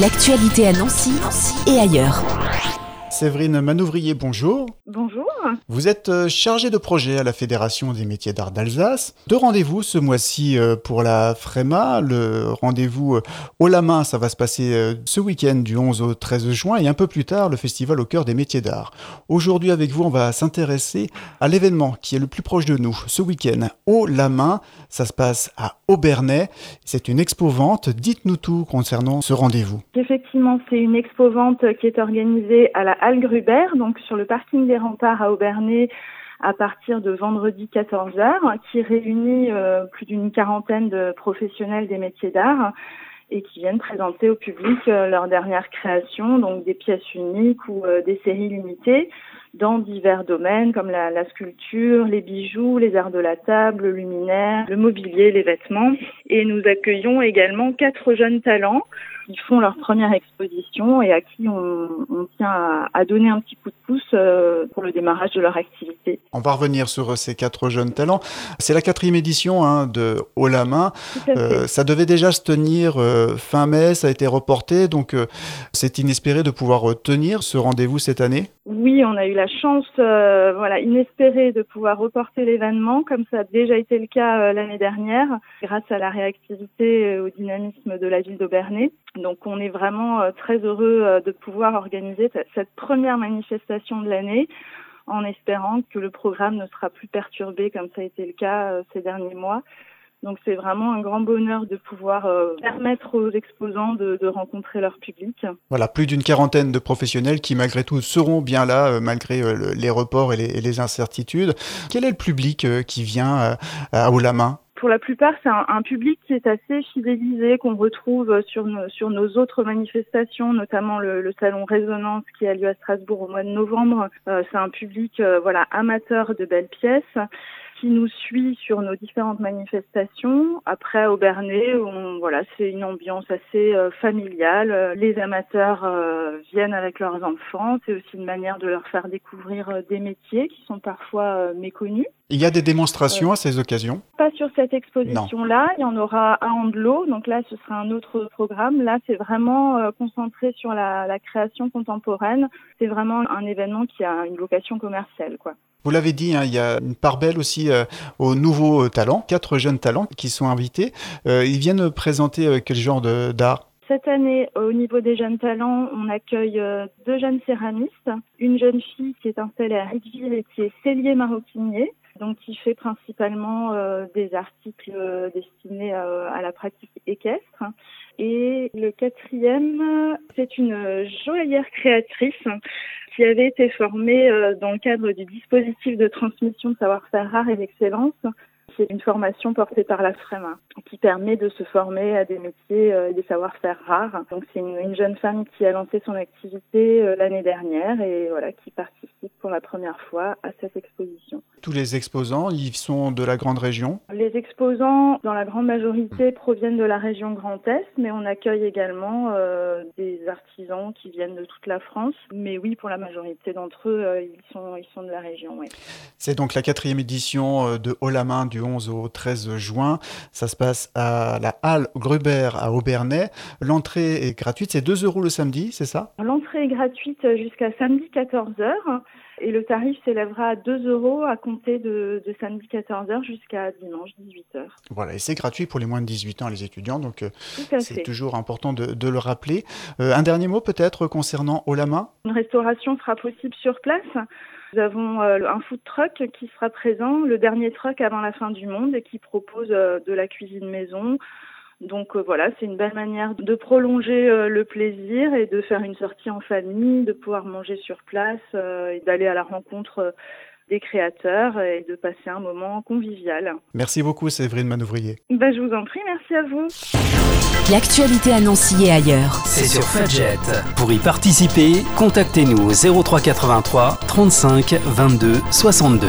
L'actualité à Nancy, et ailleurs. Séverine Manouvrier, bonjour. Bonjour. Vous êtes euh, chargée de projet à la Fédération des métiers d'art d'Alsace. Deux rendez-vous ce mois-ci euh, pour la FREMA. Le rendez-vous euh, au la main, ça va se passer ce week-end du 11 au 13 juin et un peu plus tard, le festival au cœur des métiers d'art. Aujourd'hui, avec vous, on va s'intéresser à l'événement qui est le plus proche de nous. Ce week-end, au la main, ça se passe à Aubernais. C'est une expo-vente. Dites-nous tout concernant ce rendez-vous. Effectivement, c'est une expo-vente qui est organisée à la Gruber, donc sur le parking des remparts à À partir de vendredi 14h, qui réunit euh, plus d'une quarantaine de professionnels des métiers d'art et qui viennent présenter au public euh, leurs dernières créations, donc des pièces uniques ou euh, des séries limitées dans divers domaines comme la, la, sculpture, les bijoux, les arts de la table, le luminaire, le mobilier, les vêtements. Et nous accueillons également quatre jeunes talents qui font leur première exposition et à qui on, on tient à, donner un petit coup de pouce euh, pour le démarrage de leur activité. On va revenir sur ces quatre jeunes talents. C'est la quatrième édition hein, de Haut la main. Euh, ça devait déjà se tenir euh, fin mai, ça a été reporté, donc c'est inespéré de pouvoir tenir ce rendez-vous cette année? Oui, on a eu la chance, voilà, inespérée de pouvoir reporter l'événement, comme ça a déjà été le cas l'année dernière, grâce à la réactivité et au dynamisme de la ville d'Aubernay. Donc on est vraiment euh, très heureux euh, de pouvoir organiser cette première manifestation de l'année en espérant que le programme ne sera plus perturbé comme ça a été le cas euh, ces derniers mois. Donc c'est vraiment un grand bonheur de pouvoir permettre aux exposants de, rencontrer leur public. Voilà, plus d'une quarantaine de professionnels qui malgré tout seront bien là malgré les reports et les, incertitudes. Quel est le public qui vient à haut la main pour la plupart, c'est un, public qui est assez fidélisé, qu'on retrouve sur, sur nos autres manifestations, notamment le, salon Résonance qui a lieu à Strasbourg au mois de novembre. Euh, c'est un public euh, voilà amateur de belles pièces qui nous suit sur nos différentes manifestations. Après, au Bernay, on, voilà, c'est une ambiance assez euh, familiale. Les amateurs euh, viennent avec leurs enfants. C'est aussi une manière de leur faire découvrir euh, des métiers qui sont parfois méconnus. Il y a des démonstrations à ces occasions Pas sur cette exposition-là. Il y en aura à Andelot. Donc là, ce sera un autre programme. Là, c'est vraiment concentré sur la, la création contemporaine. C'est vraiment un événement qui a une vocation commerciale, quoi. Vous l'avez dit, hein, il y a une part belle aussi euh, aux nouveaux euh, talents, quatre jeunes talents qui sont invités. Euh, ils viennent présenter quel genre d'art? Cette année, au niveau des jeunes talents, on accueille deux jeunes céramistes, une jeune fille qui est installée à Riqueville et qui est cellier maroquinier, donc qui fait principalement des articles destinés à la pratique équestre. Et le quatrième, c'est une joaillière créatrice qui avait été formée euh, dans le cadre du dispositif de transmission de savoir-faire rare et d'excellence. C'est une formation portée par la FREMA qui permet de se former à des métiers euh, et des savoir-faire rares. Donc c'est une, une, jeune femme qui a lancé son activité euh, l'année dernière et voilà qui participe pour la première fois à cette exposition. Tous les exposants, ils sont de la grande région? Les exposants, dans la grande majorité, proviennent de la région Grand Est, mais on accueille également euh, des artisans qui viennent de toute la France. Mais oui, pour la majorité d'entre eux, euh, ils, sont, ils sont de la région. C'est donc la quatrième édition de Haut la main du 11 au 13 juin. Ça se passe à la Halle Gruber à Aubernais. L'entrée est gratuite, c'est 2 euros le samedi, c'est ça? L'entrée est gratuite jusqu'à samedi 14h. Et le tarif s'élèvera à 2 euros à compter de, samedi 14h jusqu'à dimanche 18h. Voilà, et c'est gratuit pour les moins de 18 ans, les étudiants, donc euh, c'est toujours important de, le rappeler. Euh, un dernier mot peut-être concernant Olama? Une restauration sera possible sur place. Nous avons euh, un food truck qui sera présent, le dernier truck avant la fin du monde, et qui propose de la cuisine maison, donc euh, voilà, c'est une belle manière de prolonger euh, le plaisir et de faire une sortie en famille, de pouvoir manger sur place euh, et d'aller à la rencontre des créateurs et de passer un moment convivial. Merci beaucoup Séverine Manouvrier. Ben, je vous en prie, merci à vous. L'actualité à Nancy et ailleurs. C'est sur Fudget. Pour y participer, contactez-nous au 0383 35 22 62.